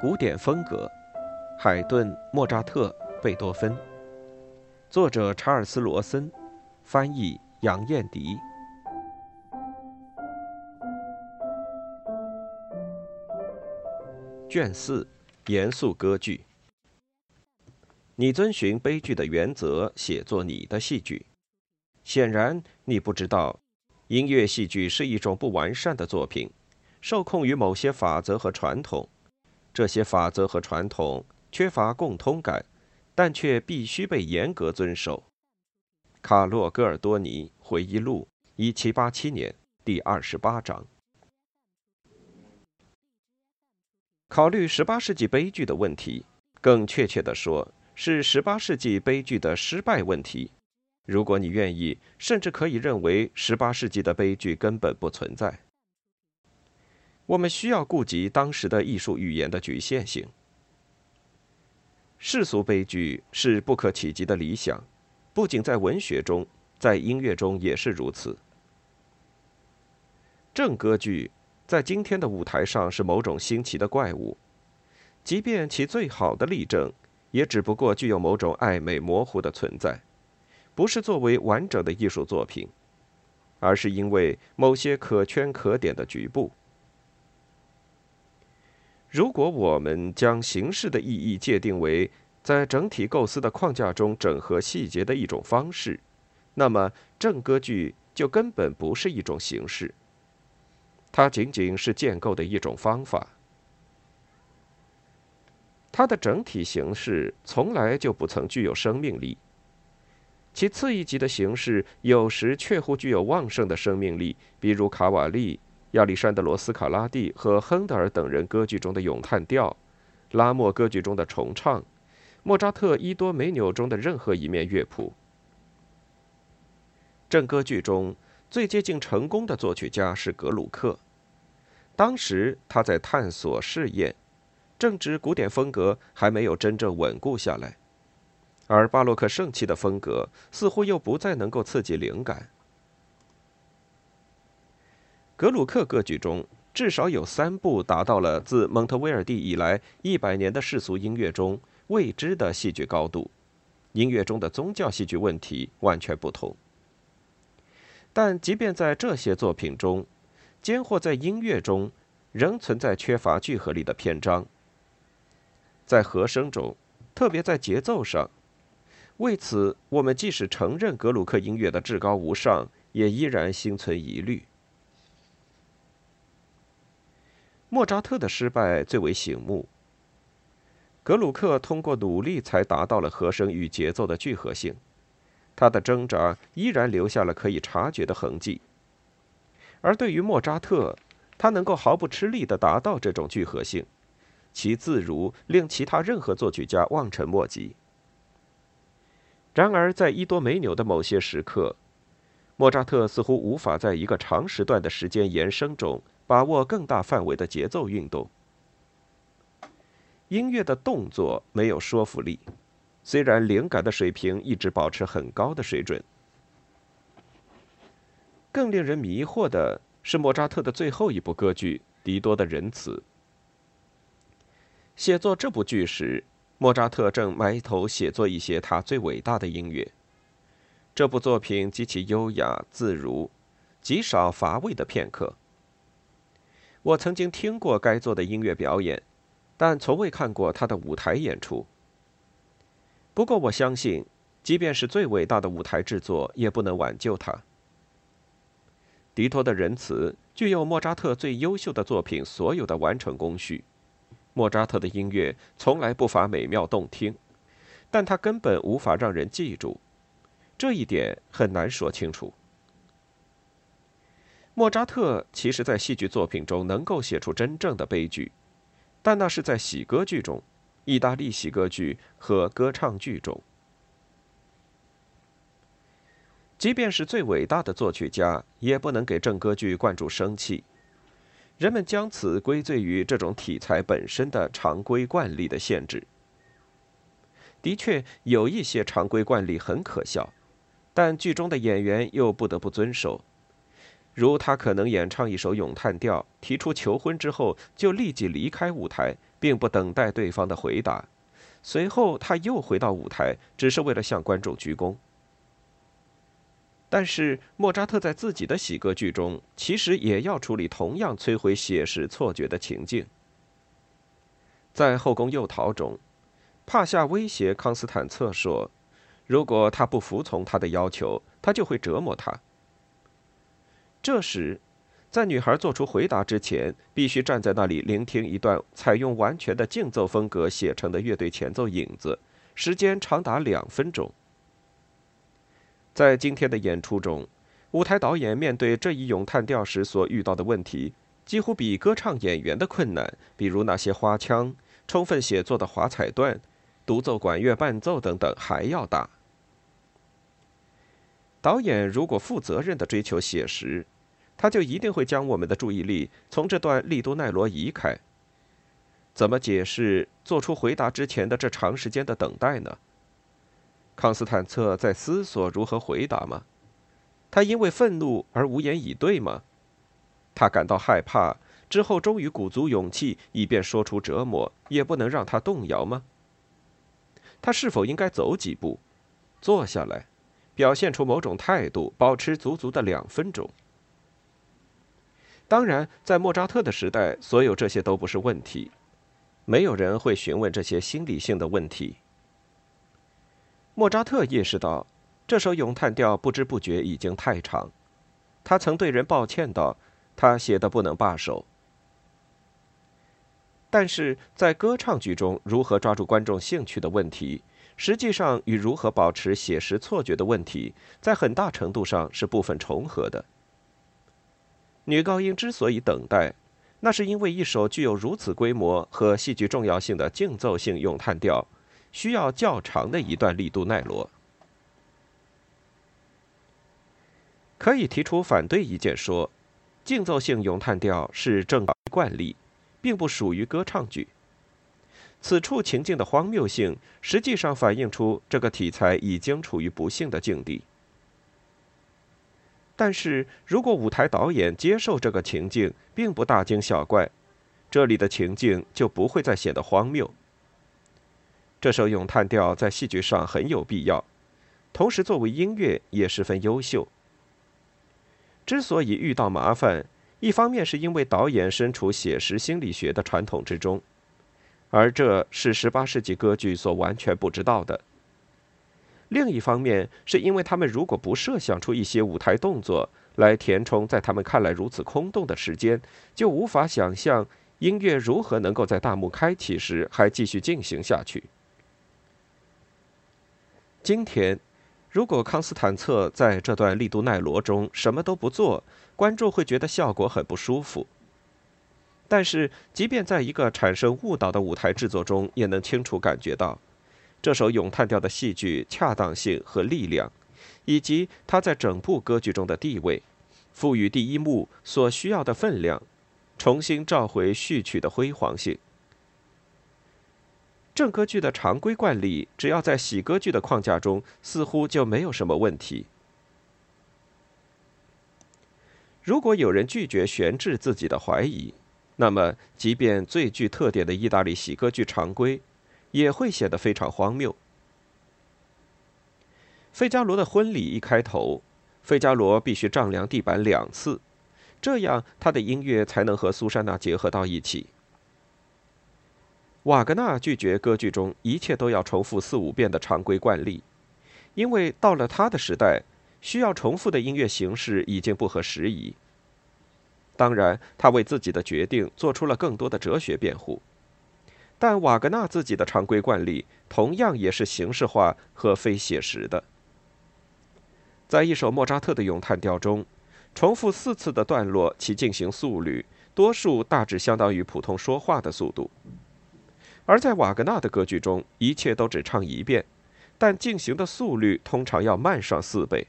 古典风格，海顿、莫扎特、贝多芬。作者查尔斯·罗森，翻译杨燕迪。卷四：严肃歌剧。你遵循悲剧的原则写作你的戏剧。显然，你不知道，音乐戏剧是一种不完善的作品，受控于某些法则和传统。这些法则和传统缺乏共通感，但却必须被严格遵守。卡洛·戈尔多尼回忆录，一七八七年，第二十八章。考虑十八世纪悲剧的问题，更确切地说，是十八世纪悲剧的失败问题。如果你愿意，甚至可以认为十八世纪的悲剧根本不存在。我们需要顾及当时的艺术语言的局限性。世俗悲剧是不可企及的理想，不仅在文学中，在音乐中也是如此。正歌剧在今天的舞台上是某种新奇的怪物，即便其最好的例证，也只不过具有某种暧昧模糊的存在，不是作为完整的艺术作品，而是因为某些可圈可点的局部。如果我们将形式的意义界定为在整体构思的框架中整合细节的一种方式，那么正歌剧就根本不是一种形式，它仅仅是建构的一种方法。它的整体形式从来就不曾具有生命力，其次一级的形式有时确乎具有旺盛的生命力，比如卡瓦利。亚历山德罗斯卡拉蒂和亨德尔等人歌剧中的咏叹调，拉莫歌剧中的重唱，莫扎特伊多梅纽中的任何一面乐谱。正歌剧中最接近成功的作曲家是格鲁克，当时他在探索试验，正值古典风格还没有真正稳固下来，而巴洛克盛期的风格似乎又不再能够刺激灵感。格鲁克歌剧中至少有三部达到了自蒙特威尔第以来一百年的世俗音乐中未知的戏剧高度，音乐中的宗教戏剧问题完全不同。但即便在这些作品中，间或在音乐中仍存在缺乏聚合力的篇章，在和声中，特别在节奏上。为此，我们即使承认格鲁克音乐的至高无上，也依然心存疑虑。莫扎特的失败最为醒目。格鲁克通过努力才达到了和声与节奏的聚合性，他的挣扎依然留下了可以察觉的痕迹。而对于莫扎特，他能够毫不吃力地达到这种聚合性，其自如令其他任何作曲家望尘莫及。然而，在伊多梅纽的某些时刻，莫扎特似乎无法在一个长时段的时间延伸中。把握更大范围的节奏运动，音乐的动作没有说服力，虽然灵感的水平一直保持很高的水准。更令人迷惑的是莫扎特的最后一部歌剧《狄多的仁慈》。写作这部剧时，莫扎特正埋头写作一些他最伟大的音乐。这部作品极其优雅自如，极少乏味的片刻。我曾经听过该作的音乐表演，但从未看过他的舞台演出。不过，我相信，即便是最伟大的舞台制作，也不能挽救他。迪托的仁慈具有莫扎特最优秀的作品所有的完成工序。莫扎特的音乐从来不乏美妙动听，但他根本无法让人记住，这一点很难说清楚。莫扎特其实，在戏剧作品中能够写出真正的悲剧，但那是在喜歌剧中、意大利喜歌剧和歌唱剧中。即便是最伟大的作曲家，也不能给正歌剧灌注生气。人们将此归罪于这种题材本身的常规惯例的限制。的确，有一些常规惯例很可笑，但剧中的演员又不得不遵守。如他可能演唱一首咏叹调，提出求婚之后就立即离开舞台，并不等待对方的回答。随后他又回到舞台，只是为了向观众鞠躬。但是莫扎特在自己的喜歌剧中，其实也要处理同样摧毁写实错觉的情境。在《后宫诱逃》中，帕夏威胁康斯坦策说：“如果他不服从他的要求，他就会折磨他。”这时，在女孩做出回答之前，必须站在那里聆听一段采用完全的竞奏风格写成的乐队前奏影子，时间长达两分钟。在今天的演出中，舞台导演面对这一咏叹调时所遇到的问题，几乎比歌唱演员的困难，比如那些花腔、充分写作的华彩段、独奏管乐伴奏等等还要大。导演如果负责任地追求写实，他就一定会将我们的注意力从这段利都奈罗移开。怎么解释做出回答之前的这长时间的等待呢？康斯坦策在思索如何回答吗？他因为愤怒而无言以对吗？他感到害怕之后，终于鼓足勇气，以便说出折磨也不能让他动摇吗？他是否应该走几步，坐下来，表现出某种态度，保持足足的两分钟？当然，在莫扎特的时代，所有这些都不是问题，没有人会询问这些心理性的问题。莫扎特意识到，这首咏叹调不知不觉已经太长。他曾对人抱歉道：“他写的不能罢手。”但是在歌唱剧中，如何抓住观众兴趣的问题，实际上与如何保持写实错觉的问题，在很大程度上是部分重合的。女高音之所以等待，那是因为一首具有如此规模和戏剧重要性的竞奏性咏叹调。需要较长的一段力度奈罗，可以提出反对意见说，竞奏性咏叹调是正惯例，并不属于歌唱剧。此处情境的荒谬性，实际上反映出这个题材已经处于不幸的境地。但是如果舞台导演接受这个情境，并不大惊小怪，这里的情境就不会再显得荒谬。这首咏叹调在戏剧上很有必要，同时作为音乐也十分优秀。之所以遇到麻烦，一方面是因为导演身处写实心理学的传统之中，而这是18世纪歌剧所完全不知道的；另一方面是因为他们如果不设想出一些舞台动作来填充在他们看来如此空洞的时间，就无法想象音乐如何能够在大幕开启时还继续进行下去。今天，如果康斯坦策在这段利都奈罗中什么都不做，观众会觉得效果很不舒服。但是，即便在一个产生误导的舞台制作中，也能清楚感觉到这首咏叹调的戏剧恰当性和力量，以及它在整部歌剧中的地位，赋予第一幕所需要的分量，重新召回序曲的辉煌性。正歌剧的常规惯例，只要在喜歌剧的框架中，似乎就没有什么问题。如果有人拒绝悬置自己的怀疑，那么即便最具特点的意大利喜歌剧常规，也会显得非常荒谬。费加罗的婚礼一开头，费加罗必须丈量地板两次，这样他的音乐才能和苏珊娜结合到一起。瓦格纳拒绝歌剧中一切都要重复四五遍的常规惯例，因为到了他的时代，需要重复的音乐形式已经不合时宜。当然，他为自己的决定做出了更多的哲学辩护，但瓦格纳自己的常规惯例同样也是形式化和非写实的。在一首莫扎特的咏叹调中，重复四次的段落，其进行速率多数大致相当于普通说话的速度。而在瓦格纳的歌剧中，一切都只唱一遍，但进行的速率通常要慢上四倍。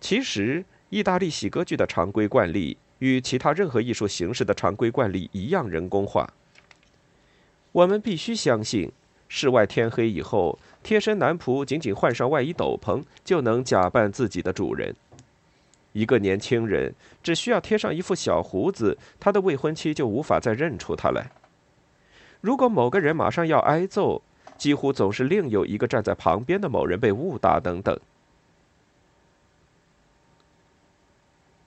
其实，意大利喜歌剧的常规惯例与其他任何艺术形式的常规惯例一样人工化。我们必须相信，室外天黑以后，贴身男仆仅仅换上外衣斗篷，就能假扮自己的主人。一个年轻人只需要贴上一副小胡子，他的未婚妻就无法再认出他来。如果某个人马上要挨揍，几乎总是另有一个站在旁边的某人被误打等等。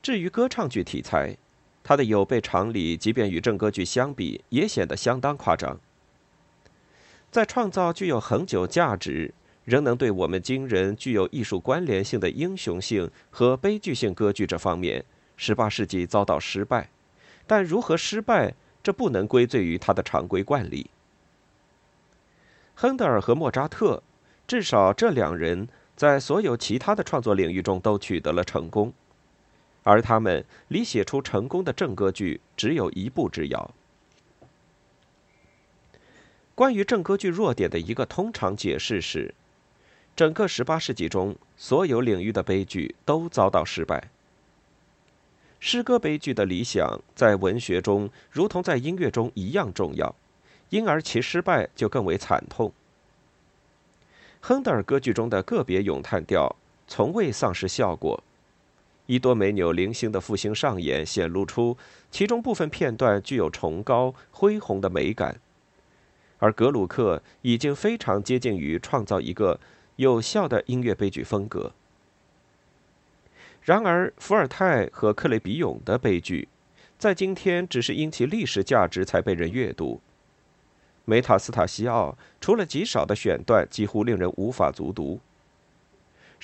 至于歌唱剧题材，它的有悖常理，即便与正歌剧相比，也显得相当夸张。在创造具有恒久价值。仍能对我们惊人、具有艺术关联性的英雄性和悲剧性歌剧这方面，18世纪遭到失败。但如何失败，这不能归罪于他的常规惯例。亨德尔和莫扎特，至少这两人在所有其他的创作领域中都取得了成功，而他们离写出成功的正歌剧只有一步之遥。关于正歌剧弱点的一个通常解释是。整个18世纪中，所有领域的悲剧都遭到失败。诗歌悲剧的理想在文学中如同在音乐中一样重要，因而其失败就更为惨痛。亨德尔歌剧中的个别咏叹调从未丧失效果，伊多梅纽零星的复兴上演，显露出其中部分片段具有崇高恢宏的美感，而格鲁克已经非常接近于创造一个。有效的音乐悲剧风格。然而，伏尔泰和克雷比永的悲剧，在今天只是因其历史价值才被人阅读。梅塔斯塔西奥除了极少的选段，几乎令人无法足读。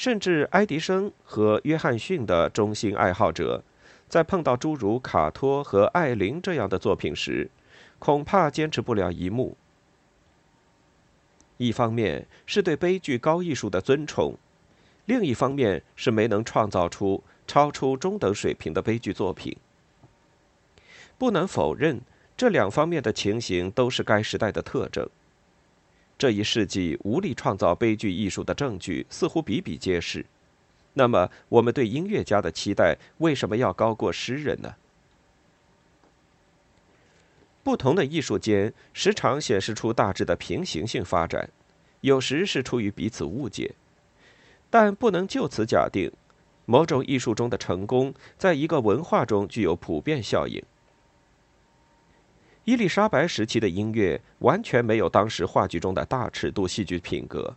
甚至爱迪生和约翰逊的中心爱好者，在碰到诸如卡托和艾琳这样的作品时，恐怕坚持不了一幕。一方面是对悲剧高艺术的尊崇，另一方面是没能创造出超出中等水平的悲剧作品。不能否认，这两方面的情形都是该时代的特征。这一世纪无力创造悲剧艺术的证据似乎比比皆是。那么，我们对音乐家的期待为什么要高过诗人呢？不同的艺术间时常显示出大致的平行性发展，有时是出于彼此误解，但不能就此假定某种艺术中的成功在一个文化中具有普遍效应。伊丽莎白时期的音乐完全没有当时话剧中的大尺度戏剧品格。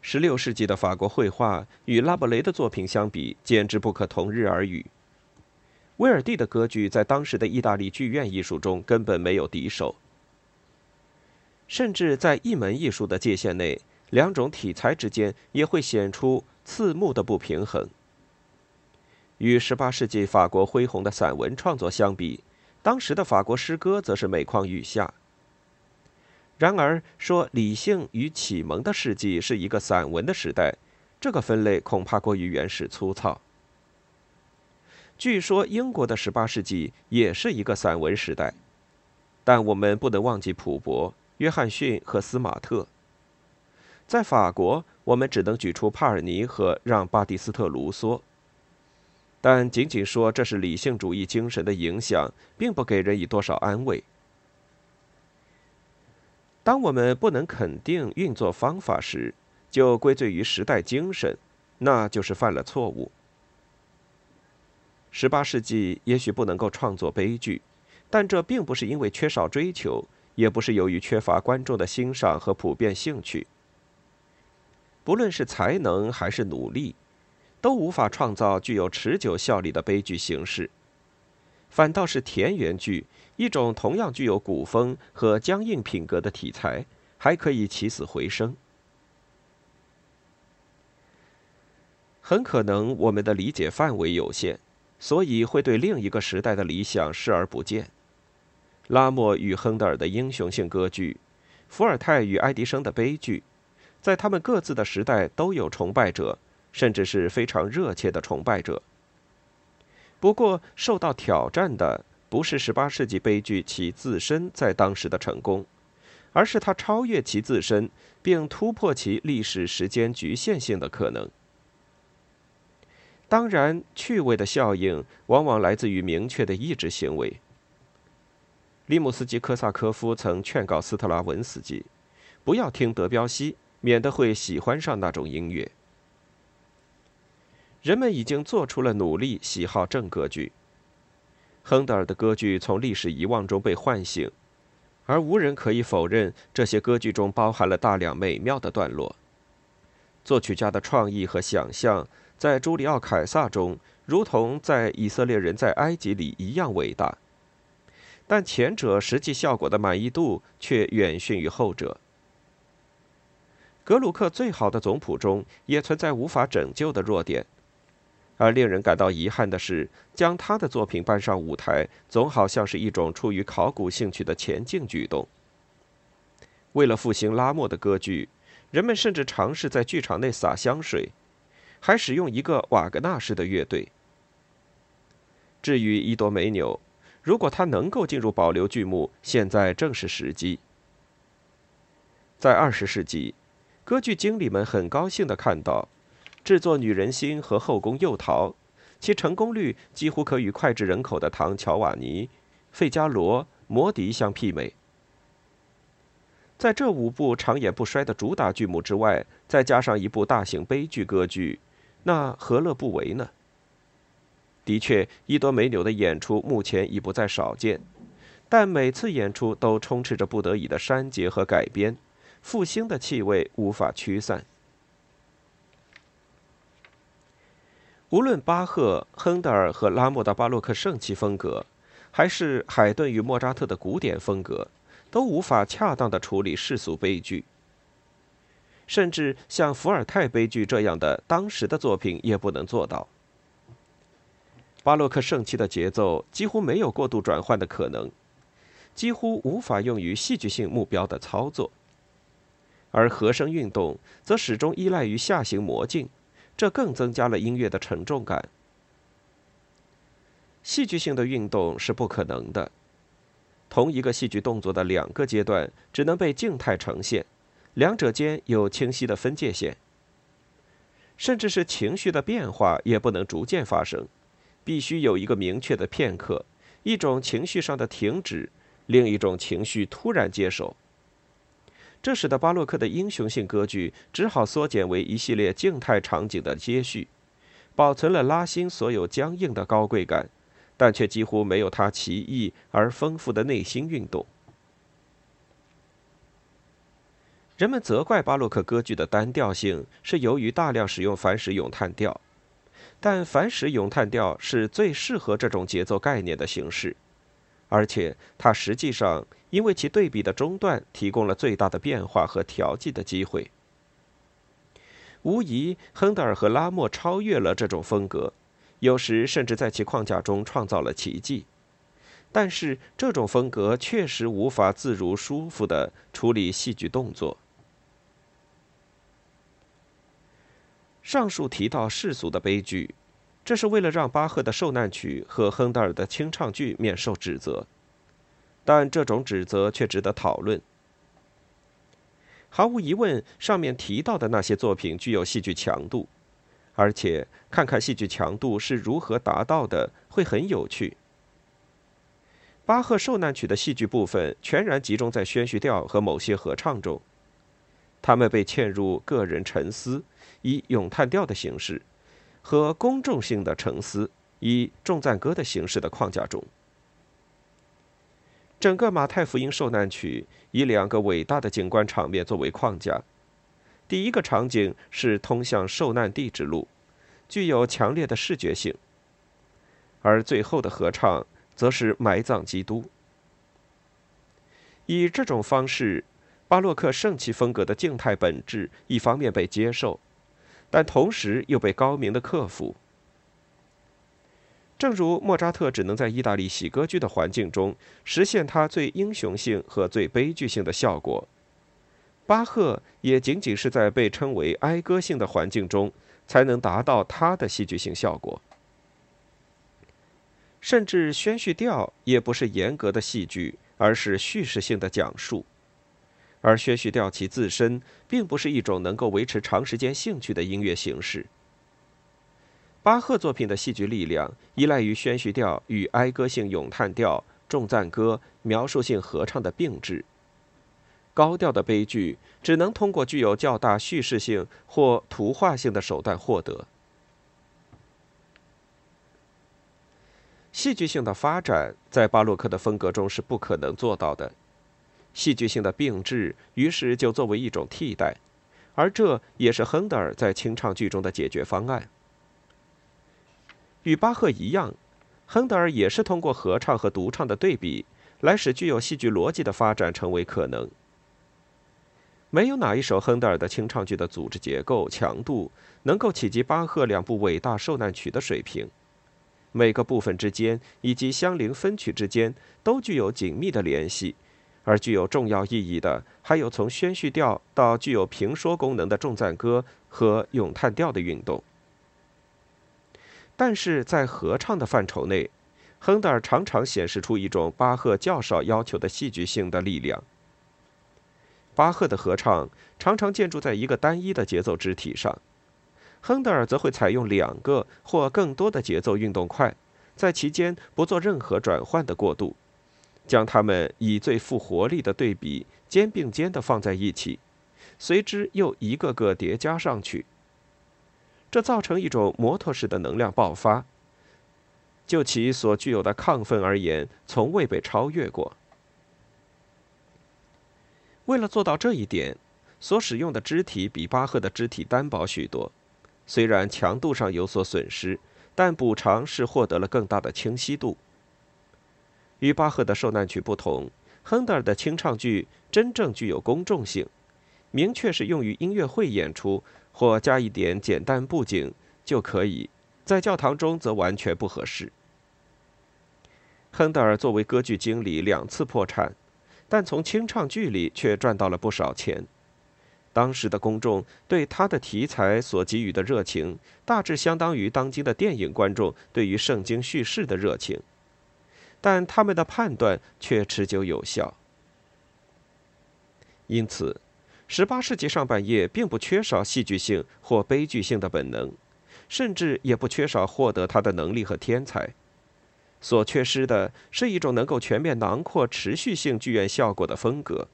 十六世纪的法国绘画与拉伯雷的作品相比，简直不可同日而语。威尔第的歌剧在当时的意大利剧院艺术中根本没有敌手，甚至在一门艺术的界限内，两种题材之间也会显出刺目的不平衡。与18世纪法国恢宏的散文创作相比，当时的法国诗歌则是每况愈下。然而，说理性与启蒙的世纪是一个散文的时代，这个分类恐怕过于原始粗糙。据说英国的18世纪也是一个散文时代，但我们不能忘记普伯、约翰逊和斯马特。在法国，我们只能举出帕尔尼和让·巴蒂斯特·卢梭。但仅仅说这是理性主义精神的影响，并不给人以多少安慰。当我们不能肯定运作方法时，就归罪于时代精神，那就是犯了错误。十八世纪也许不能够创作悲剧，但这并不是因为缺少追求，也不是由于缺乏观众的欣赏和普遍兴趣。不论是才能还是努力，都无法创造具有持久效力的悲剧形式。反倒是田园剧，一种同样具有古风和僵硬品格的题材，还可以起死回生。很可能我们的理解范围有限。所以会对另一个时代的理想视而不见。拉莫与亨德尔的英雄性歌剧，伏尔泰与爱迪生的悲剧，在他们各自的时代都有崇拜者，甚至是非常热切的崇拜者。不过，受到挑战的不是18世纪悲剧其自身在当时的成功，而是它超越其自身，并突破其历史时间局限性的可能。当然，趣味的效应往往来自于明确的意志行为。利姆斯基科萨科夫曾劝告斯特拉文斯基，不要听德彪西，免得会喜欢上那种音乐。人们已经做出了努力，喜好正歌剧。亨德尔的歌剧从历史遗忘中被唤醒，而无人可以否认这些歌剧中包含了大量美妙的段落。作曲家的创意和想象，在朱里奥·凯撒中，如同在以色列人在埃及里一样伟大。但前者实际效果的满意度却远逊于后者。格鲁克最好的总谱中也存在无法拯救的弱点，而令人感到遗憾的是，将他的作品搬上舞台，总好像是一种出于考古兴趣的前进举动。为了复兴拉莫的歌剧，人们甚至尝试在剧场内洒香水，还使用一个瓦格纳式的乐队。至于伊多梅纽，如果他能够进入保留剧目，现在正是时机。在二十世纪，歌剧经理们很高兴地看到，制作《女人心》和《后宫诱逃》，其成功率几乎可与脍炙人口的唐·乔瓦尼、费加罗、摩迪相媲美。在这五部长演不衰的主打剧目之外，再加上一部大型悲剧歌剧，那何乐不为呢？的确，伊多梅纽的演出目前已不再少见，但每次演出都充斥着不得已的删节和改编，复兴的气味无法驱散。无论巴赫、亨德尔和拉莫的巴洛克盛气风格，还是海顿与莫扎特的古典风格，都无法恰当的处理世俗悲剧，甚至像伏尔泰悲剧这样的当时的作品也不能做到。巴洛克盛期的节奏几乎没有过度转换的可能，几乎无法用于戏剧性目标的操作，而和声运动则始终依赖于下行魔镜，这更增加了音乐的沉重感。戏剧性的运动是不可能的，同一个戏剧动作的两个阶段只能被静态呈现，两者间有清晰的分界线，甚至是情绪的变化也不能逐渐发生。必须有一个明确的片刻，一种情绪上的停止，另一种情绪突然接手。这使得巴洛克的英雄性歌剧只好缩减为一系列静态场景的接续，保存了拉辛所有僵硬的高贵感，但却几乎没有他奇异而丰富的内心运动。人们责怪巴洛克歌剧的单调性，是由于大量使用反使咏叹调。但反使咏叹调是最适合这种节奏概念的形式，而且它实际上因为其对比的中断提供了最大的变化和调剂的机会。无疑，亨德尔和拉莫超越了这种风格，有时甚至在其框架中创造了奇迹。但是，这种风格确实无法自如、舒服地处理戏剧动作。上述提到世俗的悲剧，这是为了让巴赫的受难曲和亨德尔的清唱剧免受指责，但这种指责却值得讨论。毫无疑问，上面提到的那些作品具有戏剧强度，而且看看戏剧强度是如何达到的，会很有趣。巴赫受难曲的戏剧部分全然集中在宣叙调和某些合唱中，他们被嵌入个人沉思。以咏叹调的形式和公众性的沉思以重赞歌的形式的框架中，整个马太福音受难曲以两个伟大的景观场面作为框架。第一个场景是通向受难地之路，具有强烈的视觉性；而最后的合唱则是埋葬基督。以这种方式，巴洛克圣器风格的静态本质一方面被接受。但同时又被高明的克服。正如莫扎特只能在意大利喜歌剧的环境中实现他最英雄性和最悲剧性的效果，巴赫也仅仅是在被称为哀歌性的环境中才能达到他的戏剧性效果。甚至宣叙调也不是严格的戏剧，而是叙事性的讲述。而宣叙调其自身并不是一种能够维持长时间兴趣的音乐形式。巴赫作品的戏剧力量依赖于宣叙调与哀歌性咏叹调、重赞歌、描述性合唱的并置。高调的悲剧只能通过具有较大叙事性或图画性的手段获得。戏剧性的发展在巴洛克的风格中是不可能做到的，戏剧性的并置于是就作为一种替代，而这也是亨德尔在清唱剧中的解决方案。与巴赫一样，亨德尔也是通过合唱和独唱的对比，来使具有戏剧逻辑的发展成为可能。没有哪一首亨德尔的清唱剧的组织结构强度能够企及巴赫两部伟大受难曲的水平。每个部分之间以及相邻分曲之间都具有紧密的联系，而具有重要意义的还有从宣叙调到具有评说功能的重赞歌和咏叹调的运动。但是在合唱的范畴内，亨德尔常常显示出一种巴赫较少要求的戏剧性的力量。巴赫的合唱常常建筑在一个单一的节奏肢体上。亨德尔则会采用两个或更多的节奏运动块，在其间不做任何转换的过渡，将它们以最富活力的对比肩并肩地放在一起，随之又一个个叠加上去。这造成一种摩托式的能量爆发，就其所具有的亢奋而言，从未被超越过。为了做到这一点，所使用的肢体比巴赫的肢体单薄许多。虽然强度上有所损失，但补偿是获得了更大的清晰度。与巴赫的受难曲不同，亨德尔的清唱剧真正具有公众性，明确是用于音乐会演出或加一点简单布景就可以，在教堂中则完全不合适。亨德尔作为歌剧经理两次破产，但从清唱剧里却赚到了不少钱。当时的公众对他的题材所给予的热情，大致相当于当今的电影观众对于圣经叙事的热情，但他们的判断却持久有效。因此，18世纪上半叶并不缺少戏剧性或悲剧性的本能，甚至也不缺少获得他的能力和天才。所缺失的是一种能够全面囊括持续性剧院效果的风格。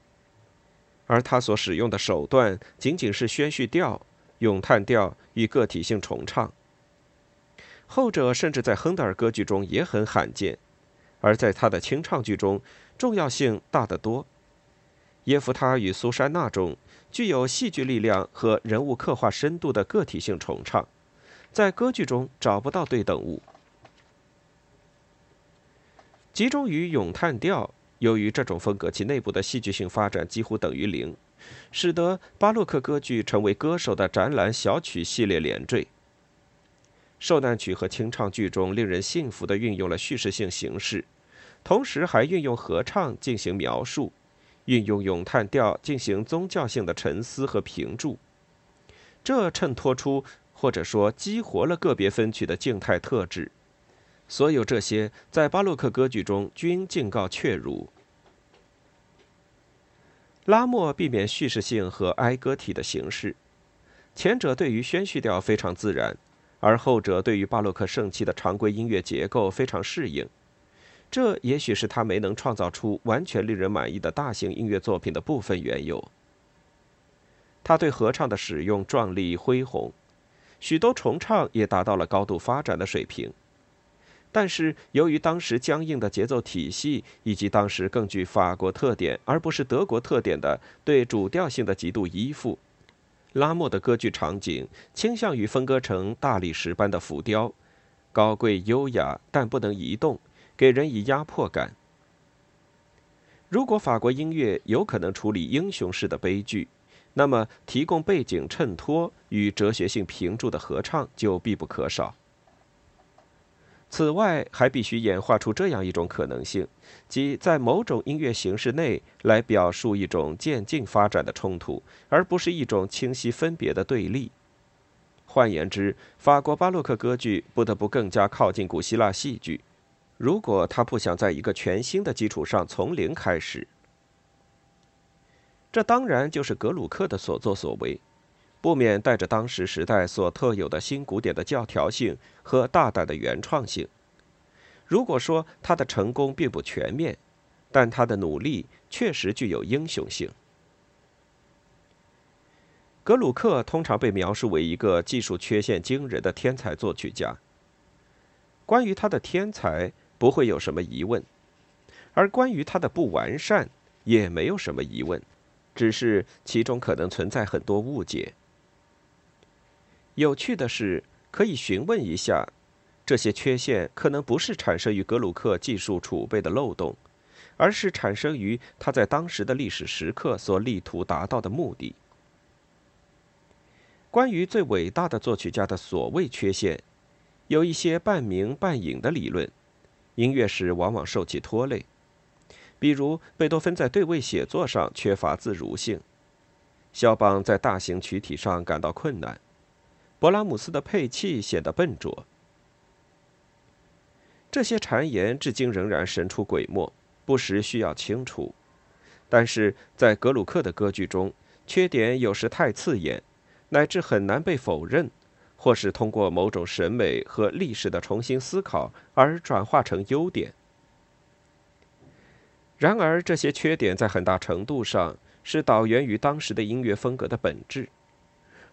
而他所使用的手段仅仅是宣叙调、咏叹调与个体性重唱，后者甚至在亨德尔歌剧中也很罕见，而在他的清唱剧中重要性大得多。耶夫他与苏珊娜中具有戏剧力量和人物刻画深度的个体性重唱，在歌剧中找不到对等物。集中于咏叹调。由于这种风格其内部的戏剧性发展几乎等于零，使得巴洛克歌剧成为歌手的展览小曲系列连缀。受难曲和清唱剧中令人信服地运用了叙事性形式，同时还运用合唱进行描述，运用咏叹调进行宗教性的沉思和评注。这衬托出或者说激活了个别分曲的静态特质。所有这些在巴洛克歌剧中均敬告确如。拉莫避免叙事性和哀歌体的形式，前者对于宣叙调非常自然，而后者对于巴洛克盛期的常规音乐结构非常适应。这也许是他没能创造出完全令人满意的大型音乐作品的部分缘由。他对合唱的使用壮丽恢宏，许多重唱也达到了高度发展的水平。但是，由于当时僵硬的节奏体系，以及当时更具法国特点而不是德国特点的对主调性的极度依附，拉莫的歌剧场景倾向于分割成大理石般的浮雕，高贵优雅但不能移动，给人以压迫感。如果法国音乐有可能处理英雄式的悲剧，那么提供背景衬托与哲学性评注的合唱就必不可少。此外，还必须演化出这样一种可能性，即在某种音乐形式内来表述一种渐进发展的冲突，而不是一种清晰分别的对立。换言之，法国巴洛克歌剧不得不更加靠近古希腊戏剧，如果他不想在一个全新的基础上从零开始。这当然就是格鲁克的所作所为。不免带着当时时代所特有的新古典的教条性和大胆的原创性。如果说他的成功并不全面，但他的努力确实具有英雄性。格鲁克通常被描述为一个技术缺陷惊人的天才作曲家。关于他的天才，不会有什么疑问；而关于它的不完善，也没有什么疑问，只是其中可能存在很多误解。有趣的是，可以询问一下，这些缺陷可能不是产生于格鲁克技术储备的漏洞，而是产生于他在当时的历史时刻所力图达到的目的。关于最伟大的作曲家的所谓缺陷，有一些半明半隐的理论，音乐史往往受其拖累。比如，贝多芬在对位写作上缺乏自如性，肖邦在大型曲体上感到困难。勃拉姆斯的配器显得笨拙，这些谗言至今仍然神出鬼没，不时需要清除。但是在格鲁克的歌剧中，缺点有时太刺眼，乃至很难被否认，或是通过某种审美和历史的重新思考而转化成优点。然而，这些缺点在很大程度上是导源于当时的音乐风格的本质。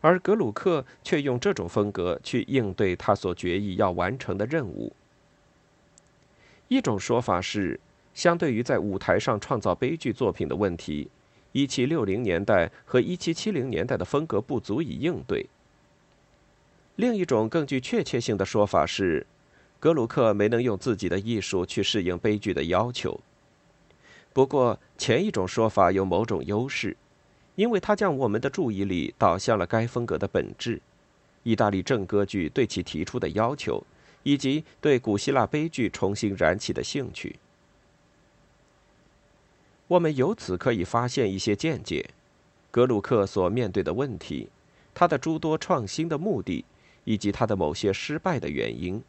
而格鲁克却用这种风格去应对他所决意要完成的任务。一种说法是，相对于在舞台上创造悲剧作品的问题，1760年代和1770年代的风格不足以应对。另一种更具确切性的说法是，格鲁克没能用自己的艺术去适应悲剧的要求。不过，前一种说法有某种优势。因为他将我们的注意力导向了该风格的本质，意大利正歌剧对其提出的要求，以及对古希腊悲剧重新燃起的兴趣。我们由此可以发现一些见解：格鲁克所面对的问题，他的诸多创新的目的，以及他的某些失败的原因。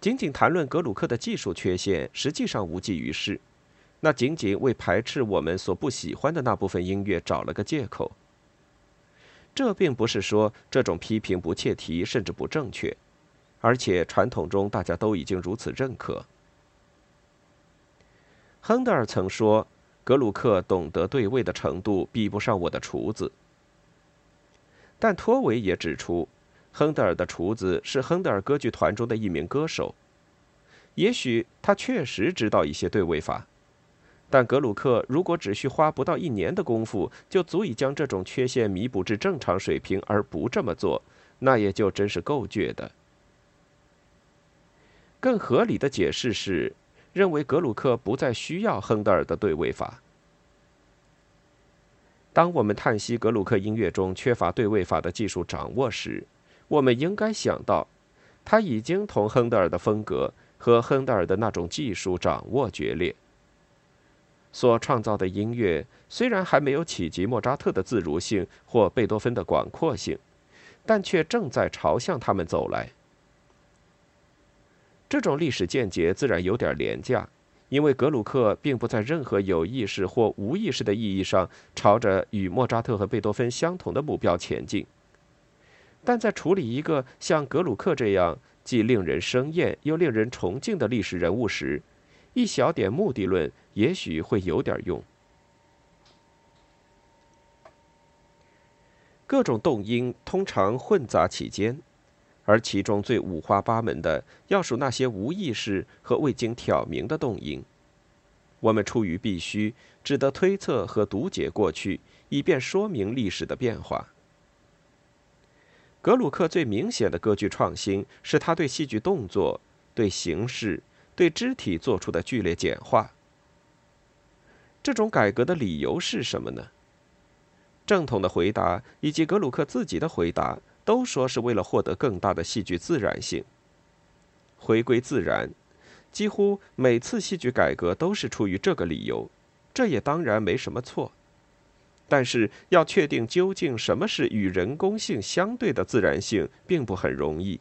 仅仅谈论格鲁克的技术缺陷，实际上无济于事。那仅仅为排斥我们所不喜欢的那部分音乐找了个借口。这并不是说这种批评不切题甚至不正确，而且传统中大家都已经如此认可。亨德尔曾说，格鲁克懂得对位的程度比不上我的厨子。但托维也指出，亨德尔的厨子是亨德尔歌剧团中的一名歌手，也许他确实知道一些对位法。但格鲁克如果只需花不到一年的功夫，就足以将这种缺陷弥补至正常水平，而不这么做，那也就真是够倔的。更合理的解释是，认为格鲁克不再需要亨德尔的对位法。当我们叹息格鲁克音乐中缺乏对位法的技术掌握时，我们应该想到，他已经同亨德尔的风格和亨德尔的那种技术掌握决裂。所创造的音乐虽然还没有企及莫扎特的自如性或贝多芬的广阔性，但却正在朝向他们走来。这种历史见解自然有点廉价，因为格鲁克并不在任何有意识或无意识的意义上朝着与莫扎特和贝多芬相同的目标前进。但在处理一个像格鲁克这样既令人生厌又令人崇敬的历史人物时，一小点目的论也许会有点用。各种动因通常混杂其间，而其中最五花八门的，要数那些无意识和未经挑明的动因。我们出于必须，只得推测和读解过去，以便说明历史的变化。格鲁克最明显的歌剧创新，是他对戏剧动作、对形式。对肢体做出的剧烈简化。这种改革的理由是什么呢？正统的回答以及格鲁克自己的回答都说是为了获得更大的戏剧自然性。回归自然，几乎每次戏剧改革都是出于这个理由，这也当然没什么错。但是要确定究竟什么是与人工性相对的自然性，并不很容易，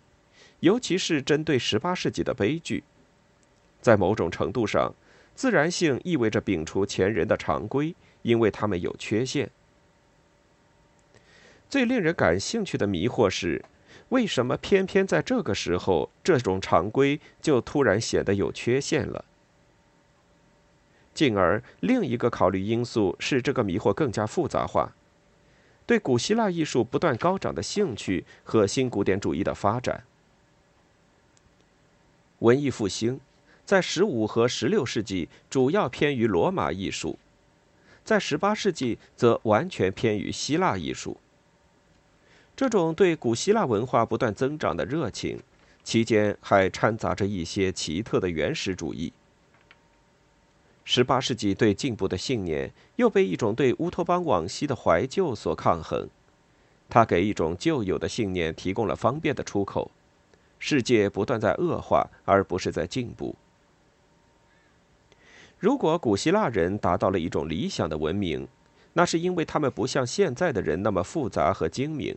尤其是针对十八世纪的悲剧。在某种程度上，自然性意味着摒除前人的常规，因为他们有缺陷。最令人感兴趣的迷惑是，为什么偏偏在这个时候，这种常规就突然显得有缺陷了？进而，另一个考虑因素是这个迷惑更加复杂化：对古希腊艺术不断高涨的兴趣和新古典主义的发展。文艺复兴在十五和十六世纪主要偏于罗马艺术，在十八世纪则完全偏于希腊艺术。这种对古希腊文化不断增长的热情，期间还掺杂着一些奇特的原始主义。十八世纪对进步的信念又被一种对乌托邦往昔的怀旧所抗衡，它给一种旧有的信念提供了方便的出口。世界不断在恶化，而不是在进步。如果古希腊人达到了一种理想的文明，那是因为他们不像现在的人那么复杂和精明。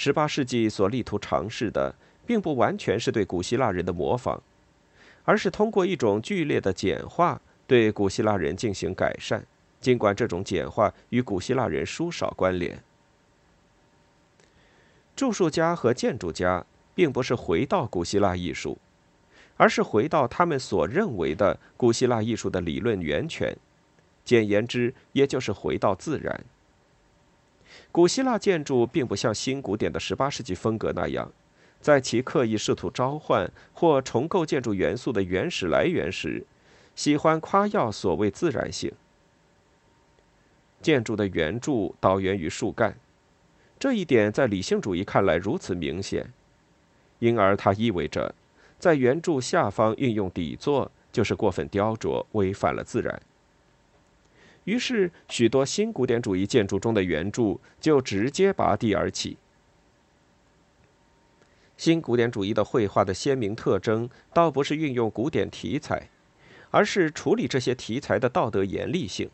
十八世纪所力图尝试的，并不完全是对古希腊人的模仿，而是通过一种剧烈的简化对古希腊人进行改善，尽管这种简化与古希腊人殊少关联。著述家和建筑家并不是回到古希腊艺术，而是回到他们所认为的古希腊艺术的理论源泉。简言之，也就是回到自然。古希腊建筑并不像新古典的18世纪风格那样，在其刻意试图召唤或重构建筑元素的原始来源时，喜欢夸耀所谓自然性。建筑的圆柱导源于树干。这一点在理性主义看来如此明显，因而它意味着，在圆柱下方运用底座就是过分雕琢，违反了自然。于是，许多新古典主义建筑中的圆柱就直接拔地而起。新古典主义的绘画的鲜明特征，倒不是运用古典题材，而是处理这些题材的道德严厉性。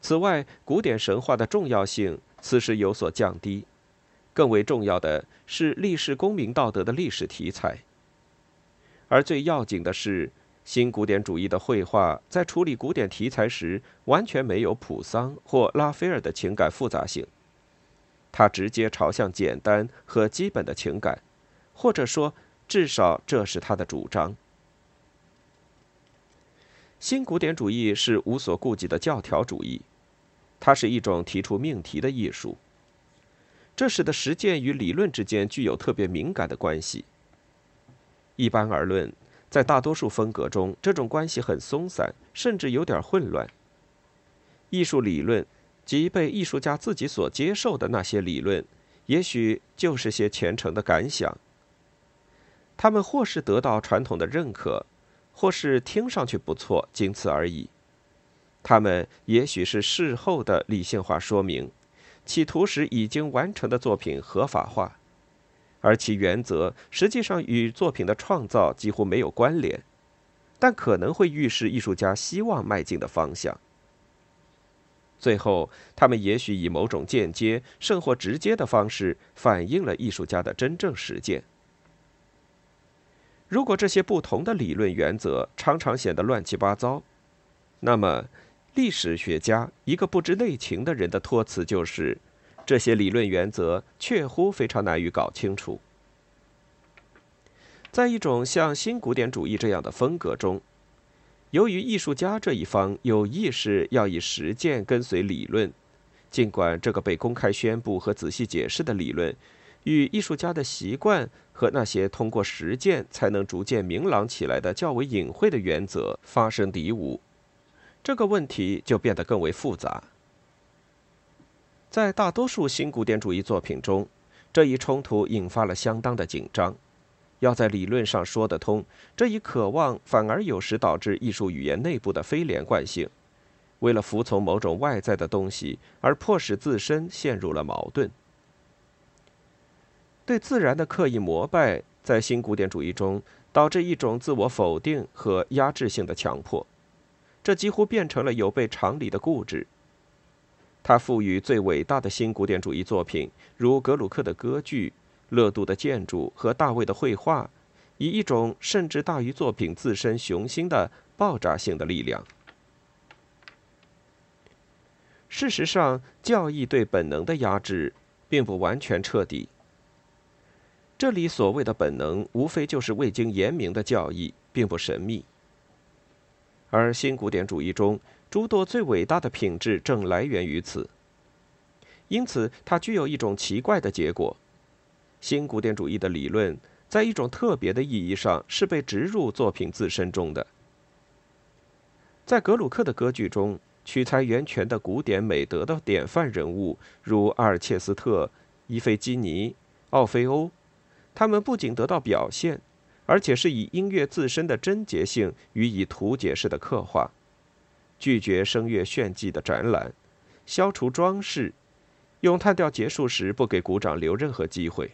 此外，古典神话的重要性。此时有所降低，更为重要的是历史公民道德的历史题材。而最要紧的是，新古典主义的绘画在处理古典题材时，完全没有普桑或拉斐尔的情感复杂性，它直接朝向简单和基本的情感，或者说，至少这是他的主张。新古典主义是无所顾忌的教条主义。它是一种提出命题的艺术，这使得实践与理论之间具有特别敏感的关系。一般而论，在大多数风格中，这种关系很松散，甚至有点混乱。艺术理论及被艺术家自己所接受的那些理论，也许就是些虔诚的感想。他们或是得到传统的认可，或是听上去不错，仅此而已。他们也许是事后的理性化说明，企图使已经完成的作品合法化，而其原则实际上与作品的创造几乎没有关联，但可能会预示艺术家希望迈进的方向。最后，他们也许以某种间接甚或直接的方式反映了艺术家的真正实践。如果这些不同的理论原则常常显得乱七八糟，那么。历史学家一个不知内情的人的托词就是：这些理论原则确乎非常难于搞清楚。在一种像新古典主义这样的风格中，由于艺术家这一方有意识要以实践跟随理论，尽管这个被公开宣布和仔细解释的理论，与艺术家的习惯和那些通过实践才能逐渐明朗起来的较为隐晦的原则发生敌伍。这个问题就变得更为复杂。在大多数新古典主义作品中，这一冲突引发了相当的紧张。要在理论上说得通，这一渴望反而有时导致艺术语言内部的非连贯性，为了服从某种外在的东西而迫使自身陷入了矛盾。对自然的刻意膜拜，在新古典主义中导致一种自我否定和压制性的强迫。这几乎变成了有悖常理的固执。他赋予最伟大的新古典主义作品，如格鲁克的歌剧、勒杜的建筑和大卫的绘画，以一种甚至大于作品自身雄心的爆炸性的力量。事实上，教义对本能的压制并不完全彻底。这里所谓的本能，无非就是未经言明的教义，并不神秘。而新古典主义中诸多最伟大的品质正来源于此，因此它具有一种奇怪的结果：新古典主义的理论在一种特别的意义上是被植入作品自身中的。在格鲁克的歌剧中，取材源泉的古典美德的典范人物，如阿尔切斯特、伊菲基尼、奥菲欧，他们不仅得到表现，而且是以音乐自身的贞洁性予以图解式的刻画，拒绝声乐炫技的展览，消除装饰，咏叹调结束时不给鼓掌留任何机会，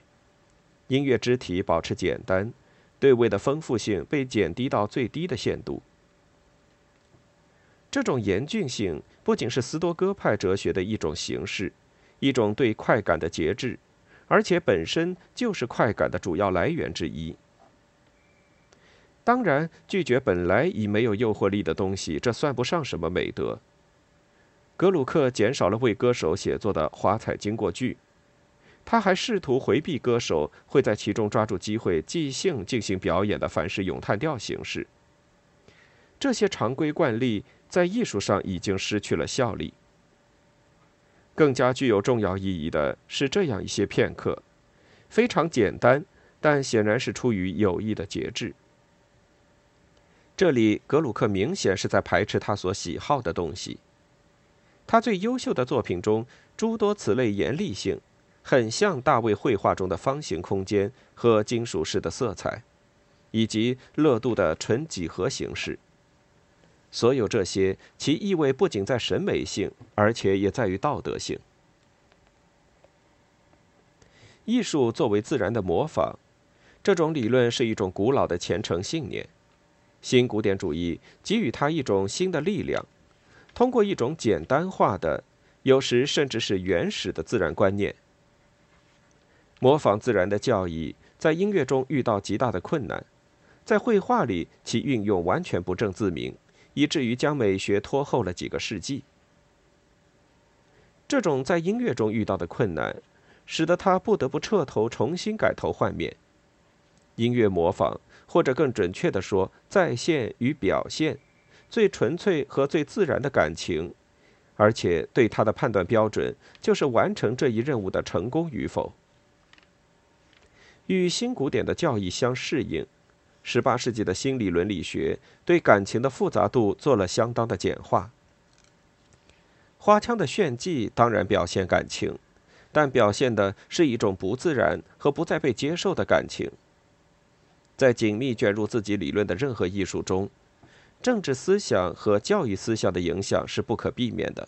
音乐肢体保持简单，对位的丰富性被减低到最低的限度。这种严峻性不仅是斯多哥派哲学的一种形式，一种对快感的节制，而且本身就是快感的主要来源之一。当然，拒绝本来已没有诱惑力的东西，这算不上什么美德。格鲁克减少了为歌手写作的华彩经过句，他还试图回避歌手会在其中抓住机会即兴进行表演的凡是咏叹调形式。这些常规惯例。在艺术上已经失去了效力。更加具有重要意义的是这样一些片刻，非常简单，但显然是出于有意的节制。这里，格鲁克明显是在排斥他所喜好的东西。他最优秀的作品中诸多此类严厉性，很像大卫绘画中的方形空间和金属式的色彩，以及乐度的纯几何形式。所有这些，其意味不仅在审美性，而且也在于道德性。艺术作为自然的模仿，这种理论是一种古老的虔诚信念。新古典主义给予它一种新的力量，通过一种简单化的，有时甚至是原始的自然观念。模仿自然的教义在音乐中遇到极大的困难，在绘画里其运用完全不正自明。以至于将美学拖后了几个世纪。这种在音乐中遇到的困难，使得他不得不彻头重新改头换面。音乐模仿，或者更准确地说，再现与表现最纯粹和最自然的感情，而且对他的判断标准就是完成这一任务的成功与否。与新古典的教义相适应。十八世纪的心理伦理学对感情的复杂度做了相当的简化。花腔的炫技当然表现感情，但表现的是一种不自然和不再被接受的感情。在紧密卷入自己理论的任何艺术中，政治思想和教育思想的影响是不可避免的。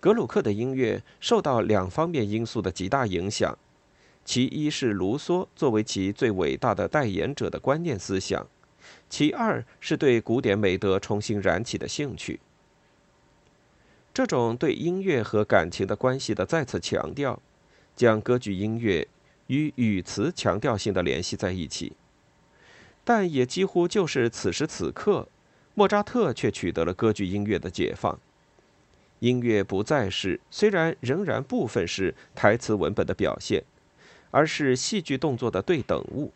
格鲁克的音乐受到两方面因素的极大影响。其一是卢梭作为其最伟大的代言者的观念思想，其二是对古典美德重新燃起的兴趣。这种对音乐和感情的关系的再次强调，将歌剧音乐与语词强调性的联系在一起，但也几乎就是此时此刻，莫扎特却取得了歌剧音乐的解放。音乐不再是，虽然仍然部分是台词文本的表现。而是戏剧动作的对等物。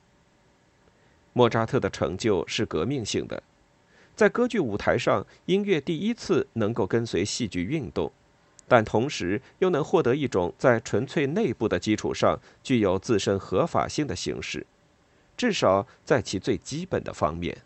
莫扎特的成就是革命性的，在歌剧舞台上，音乐第一次能够跟随戏剧运动，但同时又能获得一种在纯粹内部的基础上具有自身合法性的形式，至少在其最基本的方面。